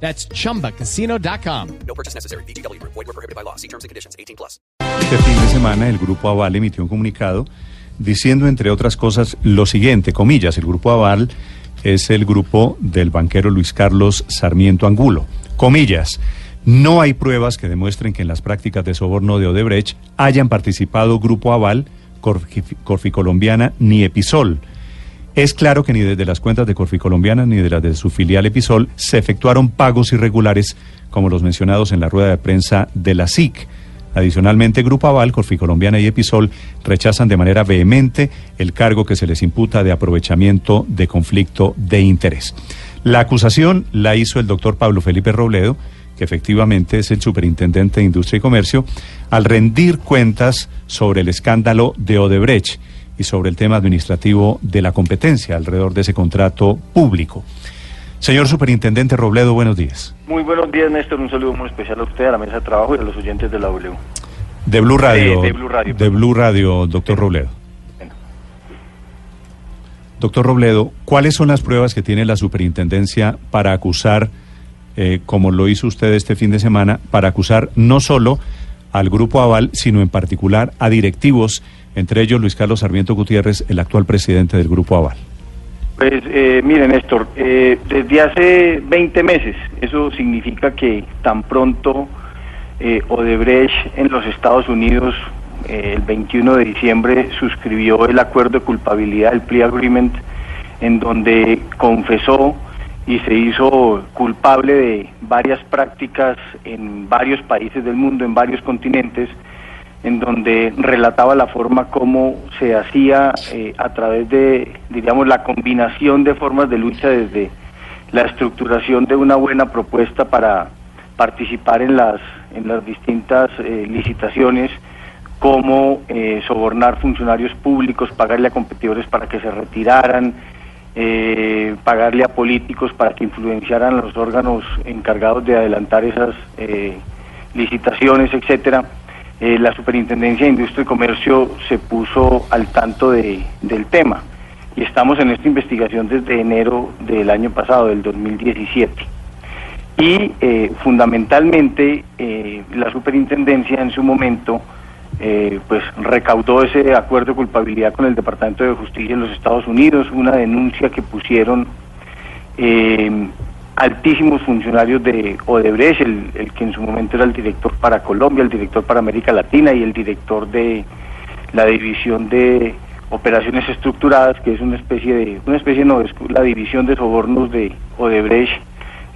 That's chumbacasino.com. No purchase necessary. BGW. Void were prohibited by law. See terms and conditions. 18 plus. Este fin de semana el Grupo Aval emitió un comunicado diciendo, entre otras cosas, lo siguiente, comillas, el Grupo Aval es el grupo del banquero Luis Carlos Sarmiento Angulo. Comillas, no hay pruebas que demuestren que en las prácticas de soborno de Odebrecht hayan participado Grupo Aval, Corfi- Corficolombiana ni Episol. Es claro que ni desde las cuentas de Corficolombiana ni de las de su filial Episol se efectuaron pagos irregulares como los mencionados en la rueda de prensa de la SIC. Adicionalmente, Grupo Aval, Corficolombiana y Episol rechazan de manera vehemente el cargo que se les imputa de aprovechamiento de conflicto de interés. La acusación la hizo el doctor Pablo Felipe Robledo, que efectivamente es el superintendente de Industria y Comercio, al rendir cuentas sobre el escándalo de Odebrecht y sobre el tema administrativo de la competencia alrededor de ese contrato público. Señor Superintendente Robledo, buenos días. Muy buenos días, Néstor. Un saludo muy especial a usted, a la mesa de trabajo y a los oyentes de la W. De Blue Radio. de Blue Radio, De. Blue Radio, doctor Robledo. Bueno. Doctor Robledo, ¿cuáles son las pruebas que tiene la superintendencia para acusar, eh, como lo hizo usted este fin de semana, para acusar no solo al Grupo Aval, sino en particular a directivos, entre ellos Luis Carlos Sarmiento Gutiérrez, el actual presidente del Grupo Aval? Pues eh, mire, Néstor, eh, desde hace 20 meses, eso significa que tan pronto eh, Odebrecht en los Estados Unidos, eh, el 21 de diciembre, suscribió el acuerdo de culpabilidad, el plea agreement, en donde confesó y se hizo culpable de varias prácticas en varios países del mundo, en varios continentes, en donde relataba la forma como se hacía eh, a través de, diríamos, la combinación de formas de lucha desde la estructuración de una buena propuesta para participar en las, en las distintas eh, licitaciones, como eh, sobornar funcionarios públicos, pagarle a competidores para que se retiraran, pagarle a políticos para que influenciaran los órganos encargados de adelantar esas licitaciones, etcétera. Eh, la Superintendencia de Industria y Comercio se puso al tanto de, del tema y estamos en esta investigación desde enero del año pasado, del 2017. Y eh, fundamentalmente eh, la Superintendencia en su momento pues recaudó ese acuerdo de culpabilidad con el Departamento de Justicia en los Estados Unidos, una denuncia que pusieron altísimos funcionarios de Odebrecht, el, que en su momento era el director para Colombia, el director para América Latina y el director de la división de operaciones estructuradas, que es una especie de, una especie no, es la división de sobornos de Odebrecht,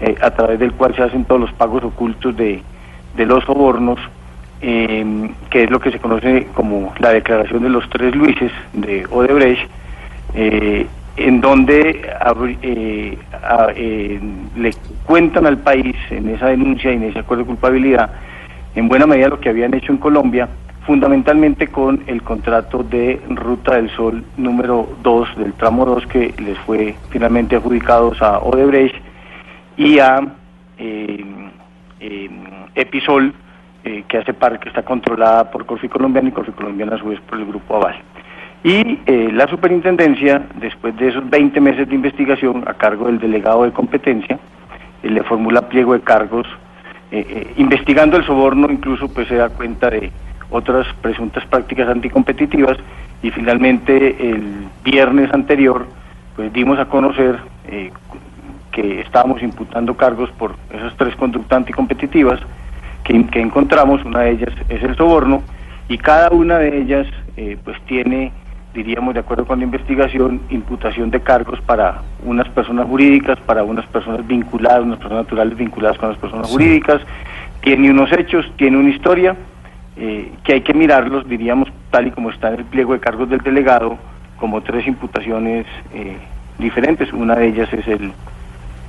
eh, a través del cual se hacen todos los pagos ocultos de, de los sobornos, eh, que es lo que se conoce como la declaración de los tres Luises de Odebrecht, eh, en donde eh, eh, le cuentan al país en esa denuncia y en ese acuerdo de culpabilidad, en buena medida lo que habían hecho en Colombia, fundamentalmente con el contrato de Ruta del Sol número 2 del tramo 2 que les fue finalmente adjudicados a Odebrecht y a eh, Episol, que hace parte, que está controlada por Corfi Colombiana y Corfi Colombiana a su vez por el Grupo Aval. Y eh, la superintendencia, después de esos 20 meses de investigación a cargo del delegado de competencia, eh, le formula pliego de cargos, eh, eh, investigando el soborno, incluso pues se da cuenta de otras presuntas prácticas anticompetitivas y finalmente el viernes anterior pues dimos a conocer que estábamos imputando cargos por esas tres conductas anticompetitivas que, que encontramos, una de ellas es el soborno y cada una de ellas pues tiene diríamos de acuerdo con la investigación, imputación de cargos para unas personas jurídicas, para unas personas vinculadas, unas personas naturales vinculadas con las personas jurídicas, tiene unos hechos, tiene una historia, eh, que hay que mirarlos, diríamos, tal y como está en el pliego de cargos del delegado, como tres imputaciones eh, diferentes. Una de ellas es el,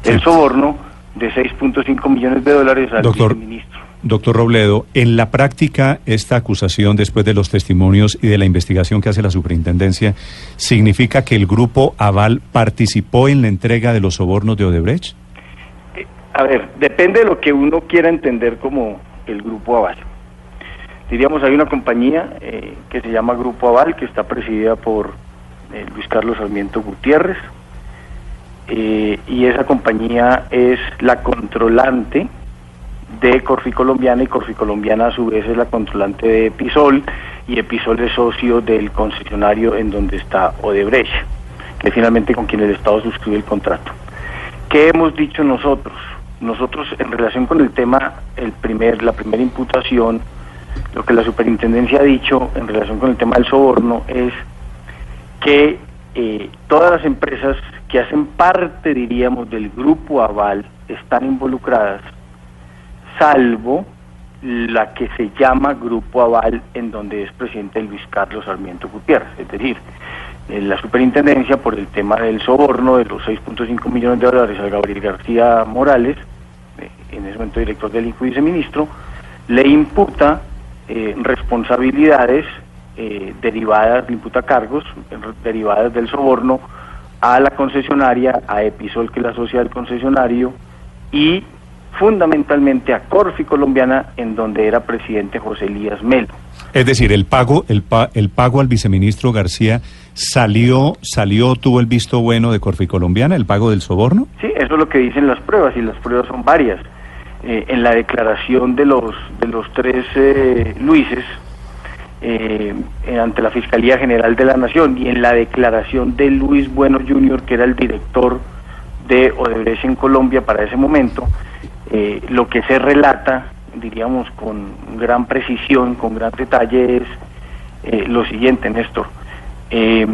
el soborno de 6.5 millones de dólares al Doctor. viceministro. Doctor Robledo, en la práctica, esta acusación, después de los testimonios y de la investigación que hace la superintendencia, ¿significa que el grupo Aval participó en la entrega de los sobornos de Odebrecht? Eh, a ver, depende de lo que uno quiera entender como el grupo Aval. Diríamos, hay una compañía eh, que se llama Grupo Aval, que está presidida por eh, Luis Carlos Sarmiento Gutiérrez, y esa compañía es la controlante de Corfi Colombiana y Corfi Colombiana a su vez es la controlante de Episol y Episol es socio del concesionario en donde está Odebrecht, que finalmente con quien el Estado suscribe el contrato. ¿Qué hemos dicho nosotros? Nosotros en relación con el tema, el primer, la primera imputación, lo que la superintendencia ha dicho en relación con el tema del soborno es que eh, todas las empresas que hacen parte, diríamos, del grupo Aval están involucradas, salvo la que se llama Grupo Aval, en donde es presidente Luis Carlos Sarmiento Gutiérrez. Es decir, en la superintendencia, por el tema del soborno de los 6.5 millones de dólares a Gabriel García Morales, eh, en ese momento director del INCU y viceministro, le imputa eh, responsabilidades eh, derivadas, le imputa cargos derivadas del soborno a la concesionaria, a Episol, que es la sociedad del concesionario, y fundamentalmente a Corfi Colombiana, en donde era presidente José Elías Melo. Es decir, el pago, el, pa- el pago al viceministro García salió, salió, tuvo el visto bueno de Corfi Colombiana, el pago del soborno. Sí, eso es lo que dicen las pruebas, y las pruebas son varias. Eh, en la declaración de los, de los tres eh, Luises, eh, ante la Fiscalía General de la Nación y en la declaración de Luis Bueno Jr., que era el director de Odebrecht en Colombia para ese momento, eh, lo que se relata, diríamos con gran precisión, con gran detalle, es eh, lo siguiente, Néstor. Eh,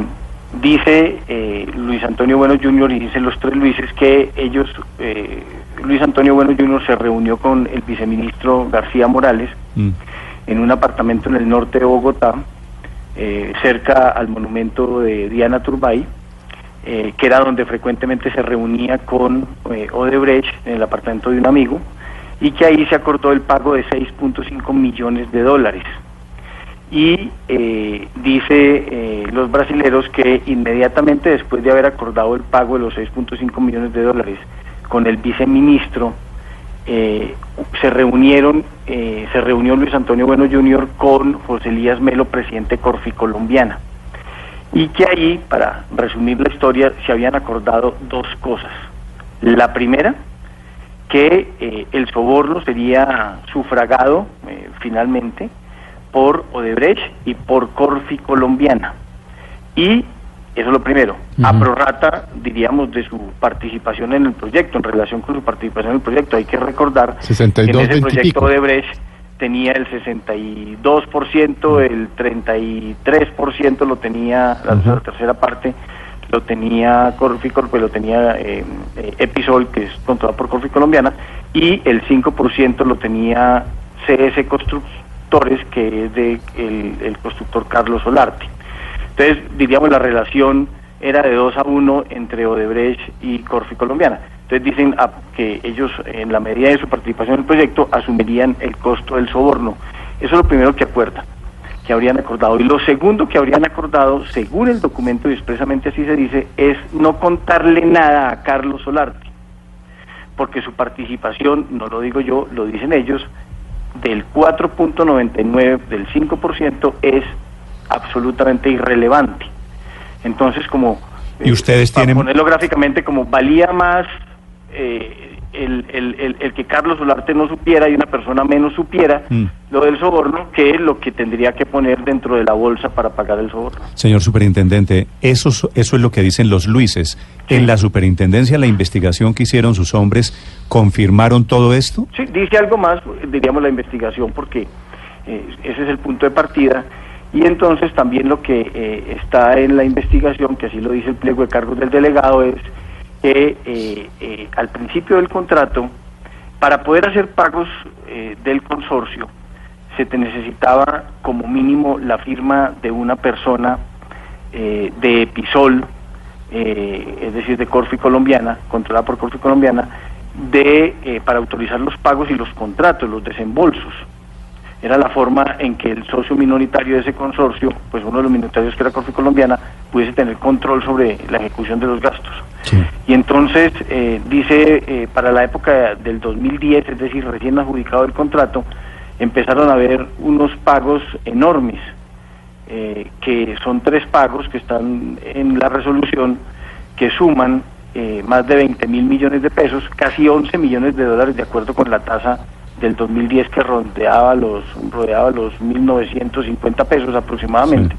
dice eh, Luis Antonio Bueno Jr. y dicen los tres Luises que ellos, eh, Luis Antonio Bueno Jr. se reunió con el viceministro García Morales Mm. en un apartamento en el norte de Bogotá, cerca al monumento de Diana Turbay, eh, que era donde frecuentemente se reunía con eh, Odebrecht en el apartamento de un amigo, y que ahí se acordó el pago de 6.5 millones de dólares. Y eh, dice los brasileros que inmediatamente después de haber acordado el pago de los 6.5 millones de dólares con el viceministro, se reunieron, se reunió Luis Antonio Bueno Jr. con José Elías Melo, presidente de Corfi Colombiana. Y que ahí, para resumir la historia, se habían acordado dos cosas. La primera, que eh, el soborno sería sufragado eh, finalmente por Odebrecht y por Corfi Colombiana. Y eso es lo primero, a prorrata, diríamos, de su participación en el proyecto, en relación con su participación en el proyecto. Hay que recordar que 62, en ese 20 y proyecto. Odebrecht tenía el 62%, el 33% lo tenía, la, la tercera parte lo tenía Corfi, Corp- lo tenía eh, eh, Episol, que es controlado por Corfi Colombiana, y el 5% lo tenía CS Constructores, que es de el, el constructor Carlos Solarte. Entonces, diríamos, la relación era de 2 a 1 entre Odebrecht y Corfi Colombiana. Entonces dicen ah, que ellos, en la medida de su participación en el proyecto, asumirían el costo del soborno. Eso es lo primero que acuerdan, que habrían acordado. Y lo segundo que habrían acordado, según el documento, y expresamente así se dice, es no contarle nada a Carlos Solarte, porque su participación, no lo digo yo, lo dicen ellos, del 4.99, del 5%, es absolutamente irrelevante. Entonces, como... ¿Y ustedes para tienen- ponerlo gráficamente, como valía más eh, el, el- el- el que Carlos Solarte no supiera y una persona menos supiera Mm. lo del soborno que lo que tendría que poner dentro de la bolsa para pagar el soborno. Señor superintendente, eso, es- eso es lo que dicen los Luises. En la superintendencia, la investigación que hicieron sus hombres, ¿confirmaron todo esto? Sí, dice algo más, diríamos, la investigación, porque eh, ese es el punto de partida. Y entonces también lo que eh, está en la investigación, que así lo dice el pliego de cargos del delegado, es que eh, eh, al principio del contrato, para poder hacer pagos eh, del consorcio, se te necesitaba como mínimo la firma de una persona de Episol, es decir, de Corfi Colombiana, controlada por Corfi Colombiana, de para autorizar los pagos y los contratos, los desembolsos. Era la forma en que el socio minoritario de ese consorcio, pues uno de los minoritarios que era Corfi Colombiana, pudiese tener control sobre la ejecución de los gastos. Y entonces eh, dice, eh, para la época del 2010, es decir, recién adjudicado el contrato, empezaron a haber unos pagos enormes, eh, que son tres pagos que están en la resolución, que suman eh, más de 20 mil millones de pesos, casi 11 millones de dólares, de acuerdo con la tasa del 2010 que rodeaba los, rodeaba los 1.950 pesos aproximadamente.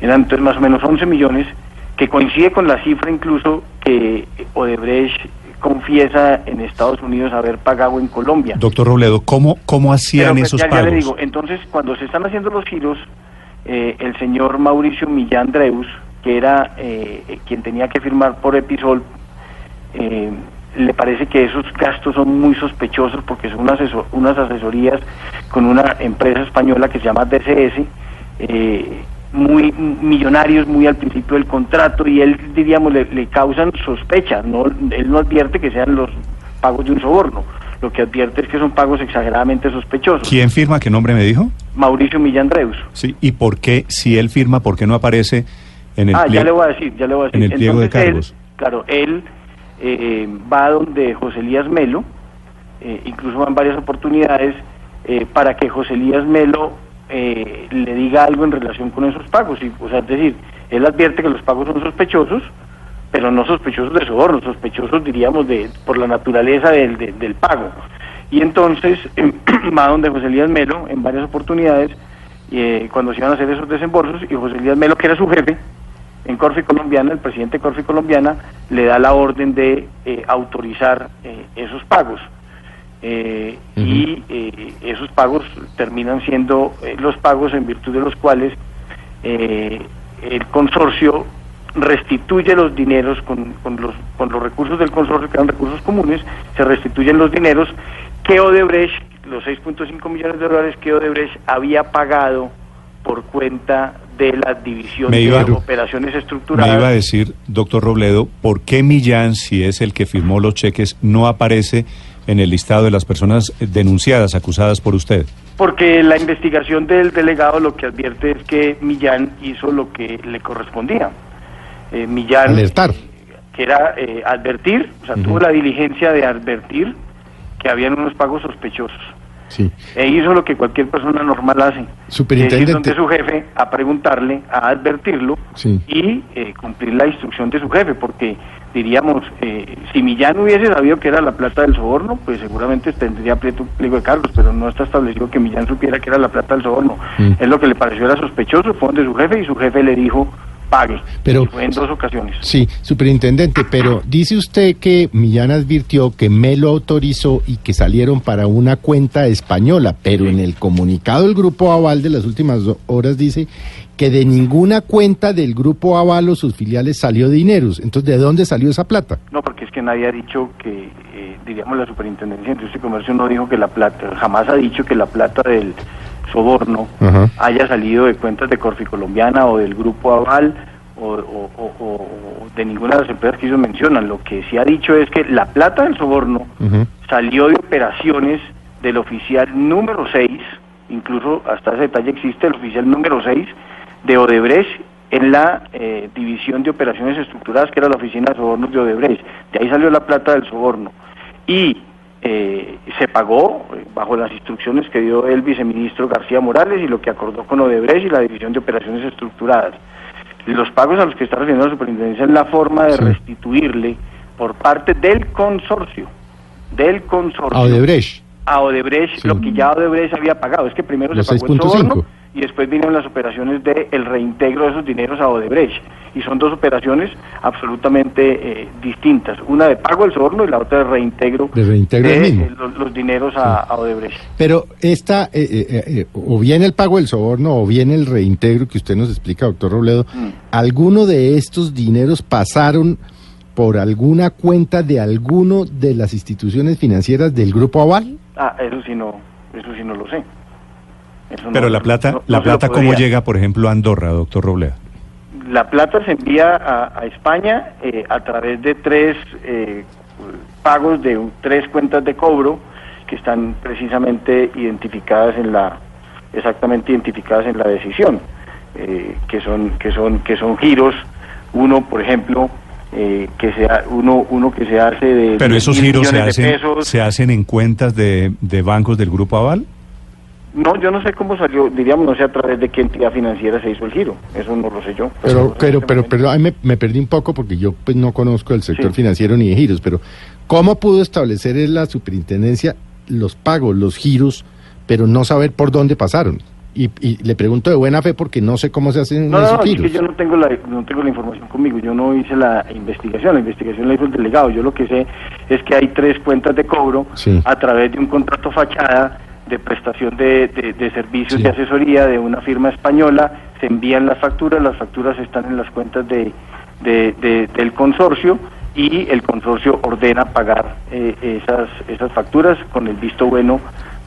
Eran entonces más o menos 11 millones, que coincide con la cifra incluso que Odebrecht confiesa en Estados Unidos haber pagado en Colombia. Doctor Robledo, ¿cómo, cómo hacían Pero, pues, esos ya, ya pagos? le digo, entonces cuando se están haciendo los giros, eh, el señor Mauricio Millán Dreus, que era eh, quien tenía que firmar por Episol, eh, le parece que esos gastos son muy sospechosos porque son unas, unas asesorías con una empresa española que se llama DCS, eh, muy millonarios muy al principio del contrato y él, diríamos, le, le causan sospechas, no, él no advierte que sean los pagos de un soborno, lo que advierte es que son pagos exageradamente sospechosos. ¿Quién firma? ¿Qué nombre me dijo? Mauricio Millán Dreus. Sí. ¿Y por qué, si él firma, por qué no aparece en el ah, ya le voy a decir, ya le voy a decir. en el pliego de él, cargos. claro, él eh, va donde José Elías Melo, eh, incluso en varias oportunidades, eh, para que José Elías Melo eh, le diga algo en relación con esos pagos. Y, o sea, es decir, él advierte que los pagos son sospechosos, pero no sospechosos de soborno, sospechosos, diríamos, de por la naturaleza del, de- del pago. Y entonces va donde José Elías Melo en varias oportunidades, eh, cuando se iban a hacer esos desembolsos, y José Elías Melo, que era su jefe, en Corfi Colombiana, el presidente de Corfi Colombiana le da la orden de eh, autorizar eh, esos pagos. Eh, Y eh, esos pagos terminan siendo eh, los pagos en virtud de los cuales eh, el consorcio restituye los dineros con, con los, con los recursos del consorcio, que eran recursos comunes, se restituyen los dineros que Odebrecht, los 6.5 millones de dólares que Odebrecht había pagado por cuenta de la división Me de iba- operaciones Me estructuradas. iba a decir, doctor Robledo, ¿por qué Millán, si es el que firmó los cheques, no aparece en el listado de las personas denunciadas, acusadas por usted? Porque la investigación del delegado lo que advierte es que Millán hizo lo que le correspondía. Eh, Millán, Alertar. que era eh, advertir, o sea, tuvo la diligencia de advertir que habían unos pagos sospechosos. Sí. E hizo lo que cualquier persona normal hace. Superintendente. Es ir donde su jefe a preguntarle, a advertirlo Sí. y eh, cumplir la instrucción de su jefe, porque diríamos, eh, si Millán hubiese sabido que era la plata del soborno, pues seguramente tendría pliego pliego de cargos, pero no está establecido que Millán supiera que era la plata del soborno. Mm. Es lo que le pareció era sospechoso, fue donde su jefe y su jefe le dijo, pague. Pero- Y fue en dos ocasiones. Sí, superintendente, pero dice usted que Millán advirtió que me lo autorizó y que salieron para una cuenta española, pero en el comunicado del Grupo Aval de las últimas horas dice que de ninguna cuenta del Grupo Aval o sus filiales salió dineros. Entonces, ¿de dónde salió esa plata? No, porque es que nadie ha dicho que, eh, diríamos, la Superintendencia de Industria y Comercio no dijo que la plata, jamás ha dicho que la plata del soborno haya salido de cuentas de Corfi Colombiana o del Grupo Aval o, o- o- o de ninguna de las empresas que ellos mencionan. Lo que sí ha dicho es que la plata del soborno salió de operaciones del oficial número 6, incluso hasta ese detalle existe el oficial número 6 de Odebrecht en la eh, división de operaciones estructuradas que era la oficina de sobornos de Odebrecht. De ahí salió la plata del soborno. Y eh, se pagó eh, bajo las instrucciones que dio el viceministro García Morales y lo que acordó con Odebrecht y la división de operaciones estructuradas. Los pagos a los que está refiriendo la superintendencia es la forma de Sí. restituirle por parte del consorcio, del consorcio A Odebrecht. a Odebrecht Sí. lo que ya Odebrecht había pagado. Es que primero Los se pagó el 6.5. soborno y después vinieron las operaciones de el reintegro de esos dineros a Odebrecht. Y son dos operaciones absolutamente eh, distintas. Una de pago del soborno y la otra de reintegro, De reintegro del mismo. eh, los, los dineros a, a Odebrecht. Pero esta, eh, eh, eh, o bien el pago del soborno o bien el reintegro que usted nos explica, doctor Robledo, Mm. ¿alguno de estos dineros pasaron por alguna cuenta de alguno de las instituciones financieras del Grupo Aval? Ah, eso sí no, eso sí no lo sé. Eso no- Pero la plata, no- la plata ¿cómo llega, por ejemplo, a Andorra, doctor Robledo? La plata se envía a, a España eh, a través de tres eh, pagos de un- tres cuentas de cobro que están precisamente identificadas en la exactamente identificadas en la decisión eh, que son que son que son giros uno por ejemplo eh, que sea uno uno que se hace de Pero esos giros se hacen, pesos. se hacen en cuentas de, de bancos del Grupo Aval. No yo no sé cómo salió diríamos no sé a través de qué entidad financiera se hizo el giro eso no lo sé yo Pero, pero, este pero, pero ahí me, me perdí un poco porque yo pues no conozco el sector Sí. financiero ni de giros, pero ¿cómo pudo establecer en la superintendencia los pagos, los giros, pero no saber por dónde pasaron? Y, y le pregunto de buena fe porque no sé cómo se hacen No, esos no, es giros. que yo no tengo, la, no tengo la información conmigo, yo no hice la investigación, la investigación la hizo el delegado, yo lo que sé es que hay tres cuentas de cobro Sí. a través de un contrato fachada de prestación de, de- de servicios Sí. de asesoría de una firma española, se envían las facturas, las facturas están en las cuentas de, de- de- del consorcio y el consorcio ordena pagar eh, esas, esas facturas con el visto bueno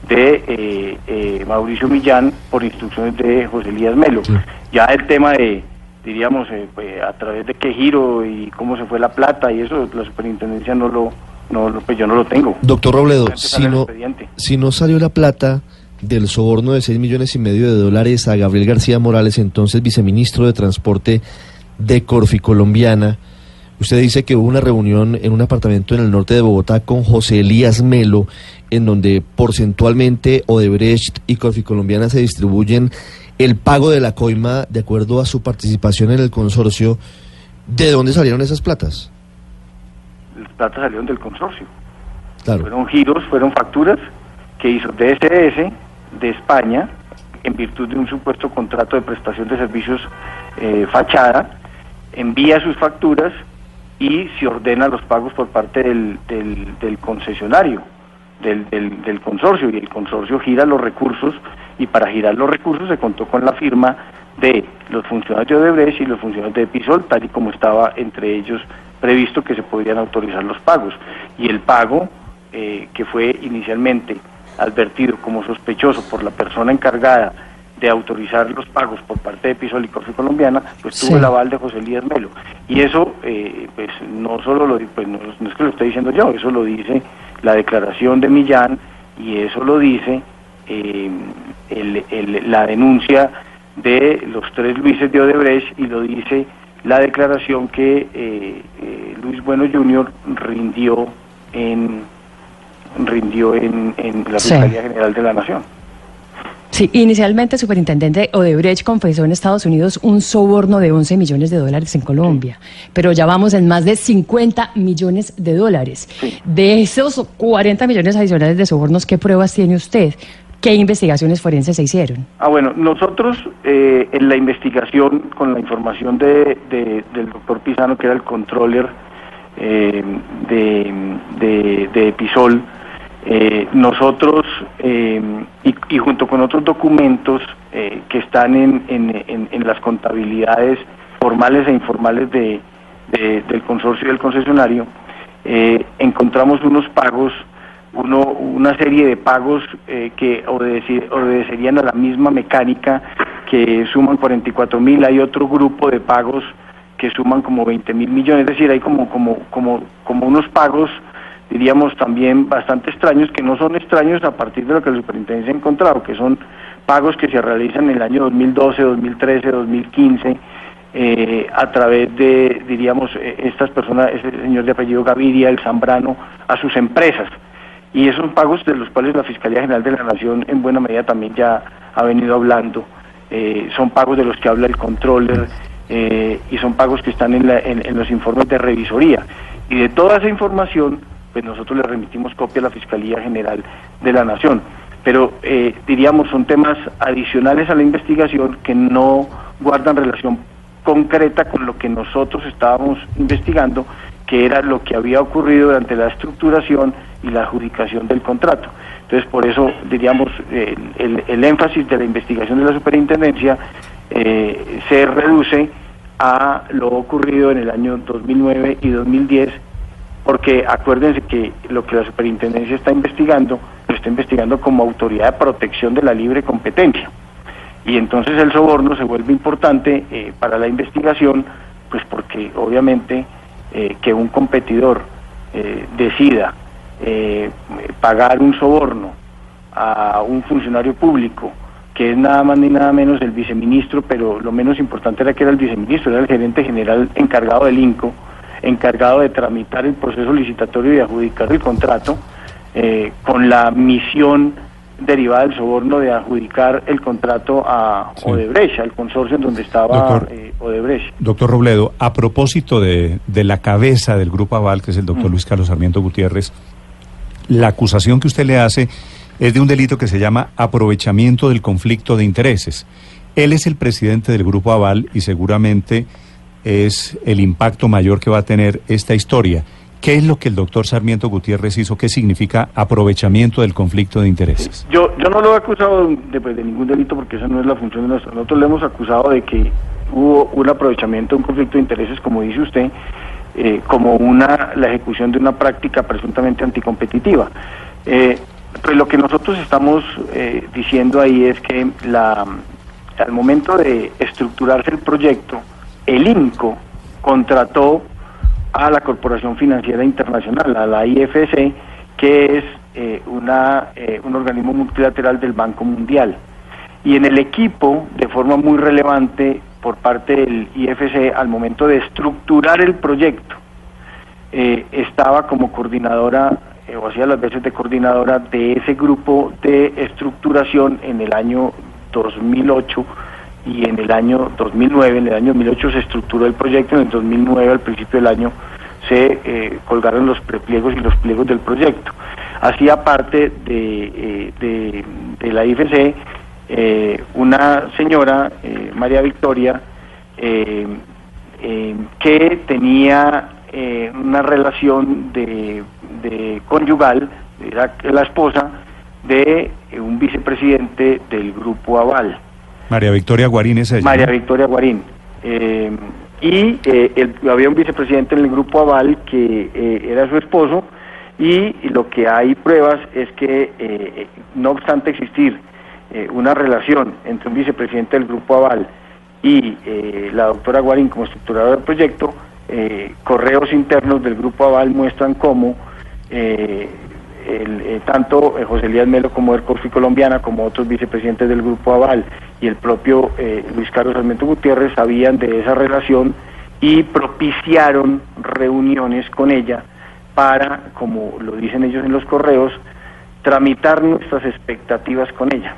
de eh, eh, Mauricio Millán por instrucciones de José Elías Melo. Sí. Ya el tema de, diríamos, eh, pues, a través de qué giro y cómo se fue la plata y eso, la superintendencia no lo, no, pues yo no lo tengo. Doctor Robledo, si no, si no salió la plata del soborno de 6 millones y medio de dólares a Gabriel García Morales, entonces viceministro de Transporte de Corficolombiana, usted dice que hubo una reunión en un apartamento en el norte de Bogotá con José Elías Melo, en donde porcentualmente Odebrecht y Corficolombiana se distribuyen el pago de la coima de acuerdo a su participación en el consorcio. ¿De dónde salieron esas platas? Plata salieron del consorcio. Claro. Fueron giros, fueron facturas que hizo DSS de España en virtud de un supuesto contrato de prestación de servicios eh, fachada, envía sus facturas y se ordena los pagos por parte del, del, del concesionario, del, del, del consorcio, y el consorcio gira los recursos, y para girar los recursos se contó con la firma de los funcionarios de Odebrecht y los funcionarios de Episol, tal y como estaba entre ellos previsto que se podrían autorizar los pagos. Y el pago, eh, que fue inicialmente advertido como sospechoso por la persona encargada de autorizar los pagos por parte de Episol y Corfi Colombiana, pues tuvo el aval de José Elías Melo. Y eso, eh, pues no solo lo, pues, no, no es que lo esté diciendo yo, eso lo dice la declaración de Millán y eso lo dice eh, el- el- la denuncia de los tres Luises de Odebrecht y lo dice la declaración que eh, eh, Luis Bueno Jr. rindió en rindió en, en la Sí. Fiscalía General de la Nación. Sí, inicialmente el superintendente Odebrecht confesó en Estados Unidos un soborno de 11 millones de dólares en Colombia, pero ya vamos en más de 50 millones de dólares. Sí. De esos 40 millones adicionales de sobornos, ¿qué pruebas tiene usted? ¿Qué investigaciones forenses se hicieron? Ah, bueno, nosotros eh, en la investigación, con la información de, de- del doctor Pisano, que era el controller eh, de, de, de Episol, eh, nosotros, eh, y, y junto con otros documentos que están en, en- en- en las contabilidades formales e informales de, de- del consorcio y del concesionario, encontramos unos pagos uno, una serie de pagos eh, que obedecerían a la misma mecánica que suman 44 mil, hay otro grupo de pagos que suman como 20 mil millones, es decir, hay como, como, como, como unos pagos, diríamos también bastante extraños, que no son extraños a partir de lo que la superintendencia ha encontrado, que son pagos que se realizan en el año 2012, 2013, 2015, eh, a través de, diríamos, eh, estas personas, ese señor de apellido Gaviria, el Zambrano, a sus empresas. Y esos pagos de los cuales la Fiscalía General de la Nación en buena medida también ya ha venido hablando, eh, son pagos de los que habla el controller eh, y son pagos que están en, la- en- los informes de revisoría. Y de toda esa información, pues nosotros le remitimos copia a la Fiscalía General de la Nación. Pero eh, diríamos, son temas adicionales a la investigación que no guardan relación concreta con lo que nosotros estábamos investigando, que era lo que había ocurrido durante la estructuración y la adjudicación del contrato. Entonces, por eso, diríamos, el, énfasis de la investigación de la superintendencia eh, se reduce a lo ocurrido en el año 2009 y 2010, porque acuérdense que lo que la superintendencia está investigando, lo está investigando como autoridad de protección de la libre competencia. Y entonces el soborno se vuelve importante eh, para la investigación, pues porque obviamente eh, que un competidor eh, decida eh, pagar un soborno a un funcionario público, que es nada más ni nada menos el viceministro, pero lo menos importante era que era el viceministro, era el gerente general encargado del INCO, encargado de tramitar el proceso licitatorio y adjudicar el contrato, eh, con la misión derivada del soborno de adjudicar el contrato a Sí. Odebrecht, al consorcio en donde estaba Doctor. eh, Odebrecht. Doctor Robledo, a propósito de, de la cabeza del Grupo Aval, que es el doctor Luis Carlos Sarmiento Gutiérrez, la acusación que usted le hace es de un delito que se llama aprovechamiento del conflicto de intereses. Él es el presidente del Grupo Aval y seguramente es el impacto mayor que va a tener esta historia. ¿Qué es lo que el doctor Sarmiento Gutiérrez hizo? ¿Qué significa aprovechamiento del conflicto de intereses? Yo, yo no lo he acusado de, pues, de ningún delito porque esa no es la función de nosotros. Nosotros le hemos acusado de que hubo un aprovechamiento, un conflicto de intereses, como dice usted, eh, como una la ejecución de una práctica presuntamente anticompetitiva. Eh, pues lo que nosotros estamos eh, diciendo ahí es que la, al momento de estructurarse el proyecto, el INCO contrató a la Corporación Financiera Internacional, a la IFC, que es eh, una, eh, un organismo multilateral del Banco Mundial. Y en el equipo, de forma muy relevante por parte del IFC, al momento de estructurar el proyecto, eh, estaba como coordinadora, o hacía las veces de coordinadora de ese grupo de estructuración en el año 2008 y en el año 2009, en el año 2008 se estructuró el proyecto, en el 2009 al principio del año se eh, colgaron los prepliegos y los pliegos del proyecto. Hacía parte de, eh, de, de la IFC eh, una señora, María Victoria, que tenía una relación de, de conyugal, era la esposa de un vicepresidente del grupo Aval. María Victoria Guarín es ella. María. Victoria Guarín. Eh, y eh, había un vicepresidente en el grupo Aval que eh, era su esposo y, lo que hay pruebas es que eh, no obstante existir una relación entre un vicepresidente del grupo Aval y la doctora Guarín como estructuradora del proyecto, correos internos del grupo Aval muestran cómo el, tanto José Elías Melo como el Corfi Colombiana, como otros vicepresidentes del Grupo Aval y el propio eh, Luis Carlos Sarmiento Gutiérrez sabían de esa relación y propiciaron reuniones con ella para, como lo dicen ellos en los correos, tramitar nuestras expectativas con ella.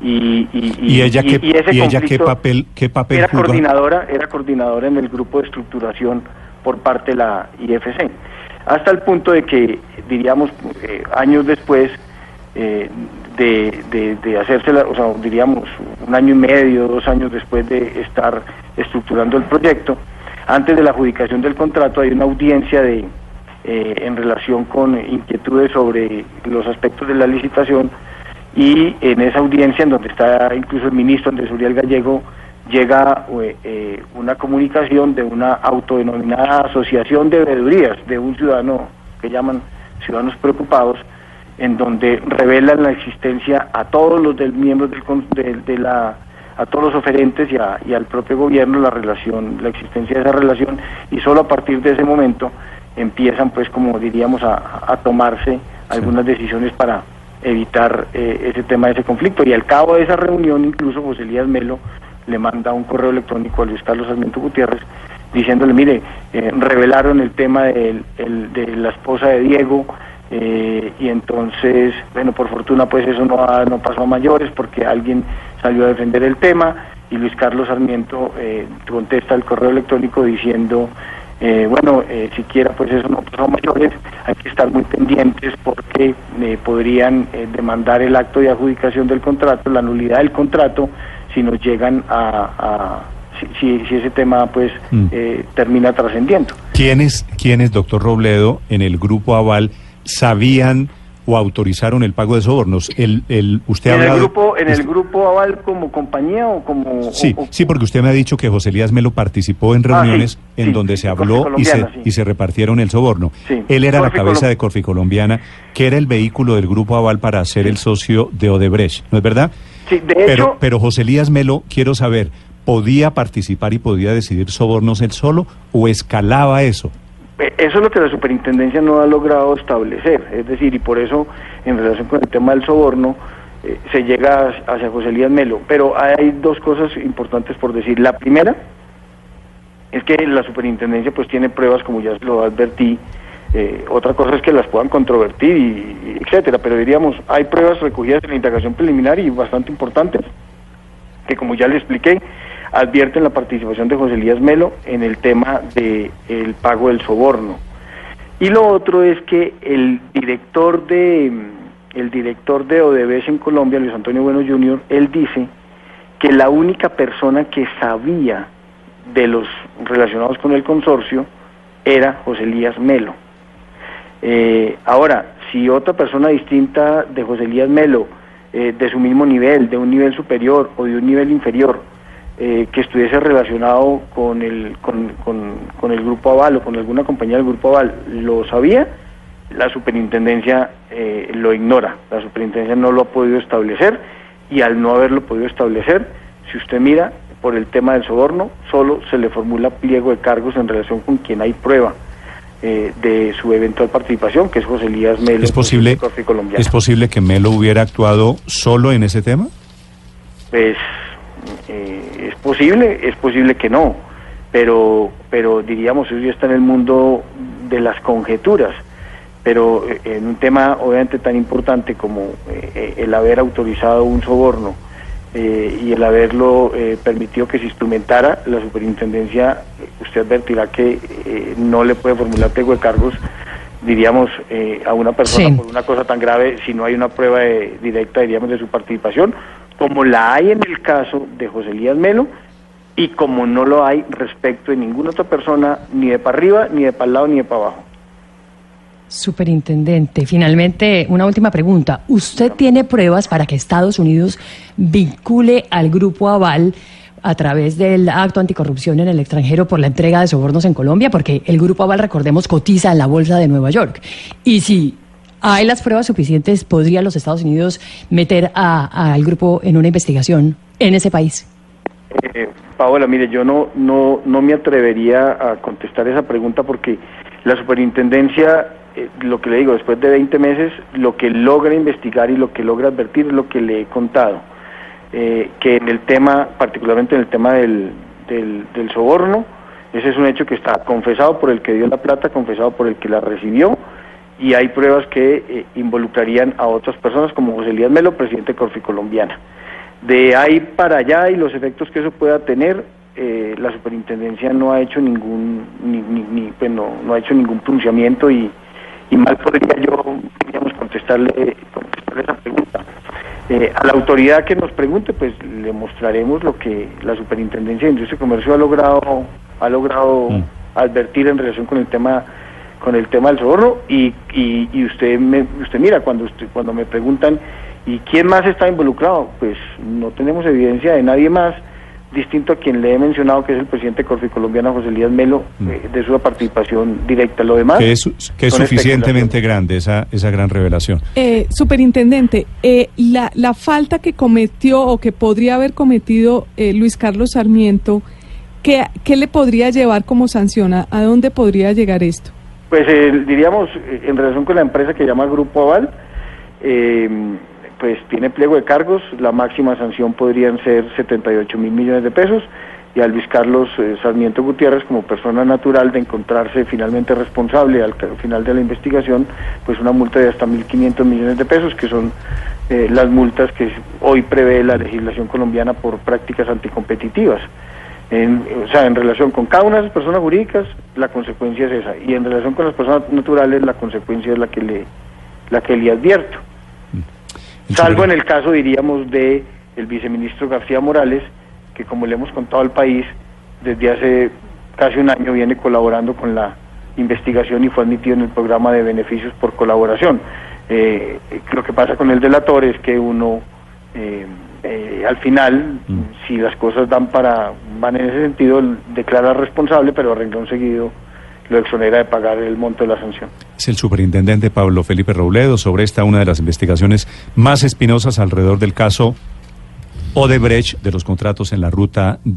Y, y, ¿Y ella qué- ese y ella qué papel- qué papel era jugó? coordinadora era coordinadora en el grupo de estructuración por parte de la IFC hasta el punto de que diríamos eh, años después eh, de, de, hacerse la- o sea diríamos un año y medio dos años después de estar estructurando el proyecto antes de la adjudicación del contrato hay una audiencia de eh, en relación con inquietudes sobre los aspectos de la licitación y en esa audiencia en donde está incluso el ministro Andrés Uriel Gallego llega eh, eh, una comunicación de una autodenominada asociación de veedurías de un ciudadano que llaman ciudadanos preocupados en donde revelan la existencia a todos los del miembros del, de, de la a todos los oferentes y, a- y al propio gobierno la relación la existencia de esa relación y solo a partir de ese momento empiezan pues como diríamos a, a tomarse algunas decisiones para evitar eh, ese tema de ese conflicto. Y al cabo de esa reunión incluso José Elías Melo le manda un correo electrónico a Luis Carlos Sarmiento Gutiérrez diciéndole mire eh, revelaron el tema el- de la esposa de Diego eh, y entonces bueno por fortuna pues eso no, ha- no pasó a mayores porque alguien salió a defender el tema y Luis Carlos Sarmiento eh, contesta el correo electrónico diciendo eh, bueno, eh, siquiera pues eso no pasó a mayores, hay que estar muy pendientes porque eh, podrían eh, demandar el acto de adjudicación del contrato, la nulidad del contrato, si nos llegan a, a- si, si- ese tema pues Mm. eh, termina trascendiendo. ¿Quiénes, ¿Quiénes, doctor Robledo, en el Grupo Aval sabían o autorizaron el pago de sobornos? El, el, usted ha En el grupo, en el usted- grupo Aval como compañía o como Sí, o- o- sí, porque usted me ha dicho que José Elías Melo participó en Ah, sí, reuniones en sí, donde sí, se habló y se, y se repartieron el soborno. Él era Corfi la cabeza de Corfi Colombiana, que era el vehículo del Grupo Aval para ser el socio de Odebrecht, ¿no es verdad? Sí, de pero, hecho- pero José Elías Melo, quiero saber, ¿podía participar y podía decidir sobornos él solo o escalaba eso? Eh, Eso es lo que la superintendencia no ha logrado establecer, es decir, y por eso en relación con el tema del soborno eh, se llega hacia- José Elías Melo. Pero hay dos cosas importantes por decir. La primera es que la superintendencia pues tiene pruebas, como ya lo advertí. Eh, otra cosa es que las puedan controvertir, y etcétera. Pero diríamos, hay pruebas recogidas en la indagación preliminar y bastante importantes que como ya le expliqué, advierten la participación de José Elías Melo en el tema del pago del soborno. Y lo otro es que el director de mm, el director de Odebrecht en Colombia, Luis Antonio Bueno Jr., él dice que la única persona que sabía de los relacionados con el consorcio era José Elías Melo. Eh, ahora, si otra persona distinta de José Elías Melo, eh, de su mismo nivel, de un nivel superior o de un nivel inferior, eh, que estuviese relacionado con el, con, con- con el Grupo Aval o con alguna compañía del Grupo Aval, lo sabía, la superintendencia eh, lo ignora. La superintendencia no lo ha podido establecer y al no haberlo podido establecer, si usted mira por el tema del soborno, solo se le formula pliego de cargos en relación con quien hay prueba eh, de su eventual participación, que es José Elías Melo. ¿Es posible, Corfi Colombiana. ¿Es posible que Melo hubiera actuado solo en ese tema? Pues eh, es posible, es posible que no, pero, pero diríamos, eso ya está en el mundo de las conjeturas, pero eh, en un tema obviamente tan importante como eh, el haber autorizado un soborno eh, y el haberlo eh, permitido que se instrumentara, la superintendencia, usted advertirá que no le puede formular pliego de cargos diríamos, eh, a una persona Sí. por una cosa tan grave si no hay una prueba de- directa, diríamos, de su participación, como la hay en el caso de José Elías Melo y como no lo hay respecto de ninguna otra persona, ni de para arriba, ni de para el lado, ni de para abajo. Superintendente, finalmente una última pregunta. ¿Usted tiene pruebas para que Estados Unidos vincule al Grupo Aval a través del acto anticorrupción en el extranjero por la entrega de sobornos en Colombia? Porque el Grupo Aval, recordemos, cotiza en la Bolsa de Nueva York. Y si hay las pruebas suficientes, ¿podría los Estados Unidos meter a- al grupo en una investigación en ese país? Eh, Paola, mire, yo no, no, no me atrevería a contestar esa pregunta porque la superintendencia, eh, lo que le digo, después de 20 meses, lo que logra investigar y lo que logra advertir es lo que le he contado. Eh, que en el tema, particularmente en el tema del, del soborno, ese es un hecho que está confesado por el que dio la plata, confesado por el que la recibió, y hay pruebas que eh, involucrarían a otras personas como José Elías Melo, presidente de Corfi Colombiana. De ahí para allá y los efectos que eso pueda tener, eh, la superintendencia no ha hecho ningún, ni, ni- ni, pues no, no ha hecho ningún pronunciamiento y, y mal podría yo, digamos, contestarle, contestarle esa pregunta. Eh, a la autoridad que nos pregunte, pues le mostraremos lo que la superintendencia de Industria y Comercio ha logrado, ha logrado Mm. advertir en relación con el tema con el tema del soborno y, y, y usted me, usted mira cuando usted, cuando me preguntan y quién más está involucrado pues no tenemos evidencia de nadie más distinto a quien le he mencionado que es el presidente de Corfi Colombiana José Elías Melo Mm. eh, de su participación directa lo demás Que es, que es son suficientemente grande esa, esa gran revelación. Eh, superintendente, eh, la, la falta que cometió o que podría haber cometido eh, Luis Carlos Sarmiento, ¿qué, qué le podría llevar como sanción? ¿A, a dónde podría llegar esto? Pues eh, diríamos, eh, en relación con la empresa que llama Grupo Aval, eh, pues tiene pliego de cargos, la máxima sanción podrían ser 78 mil millones de pesos y a Luis Carlos eh, Sarmiento Gutiérrez como persona natural de encontrarse finalmente responsable al final de la investigación, pues una multa de hasta 1.500 millones de pesos, que son las multas que hoy prevé la legislación colombiana por prácticas anticompetitivas. En, o sea, en relación con cada una de esas personas jurídicas, la consecuencia es esa. Y en relación con las personas naturales, la consecuencia es la que le, la que le advierto. El Salvo en el caso, diríamos, de el viceministro García Morales, que como le hemos contado al país, desde hace casi un año viene colaborando con la investigación y fue admitido en el programa de beneficios por colaboración. Eh, lo que pasa con el delator es que uno, eh, eh, al final, Mm. si las cosas dan para, van en ese sentido, declara responsable, pero renglón seguido lo exonera de pagar el monto de la sanción. Es el superintendente Pablo Felipe Robledo sobre esta una de las investigaciones más espinosas alrededor del caso Odebrecht de los contratos en la ruta de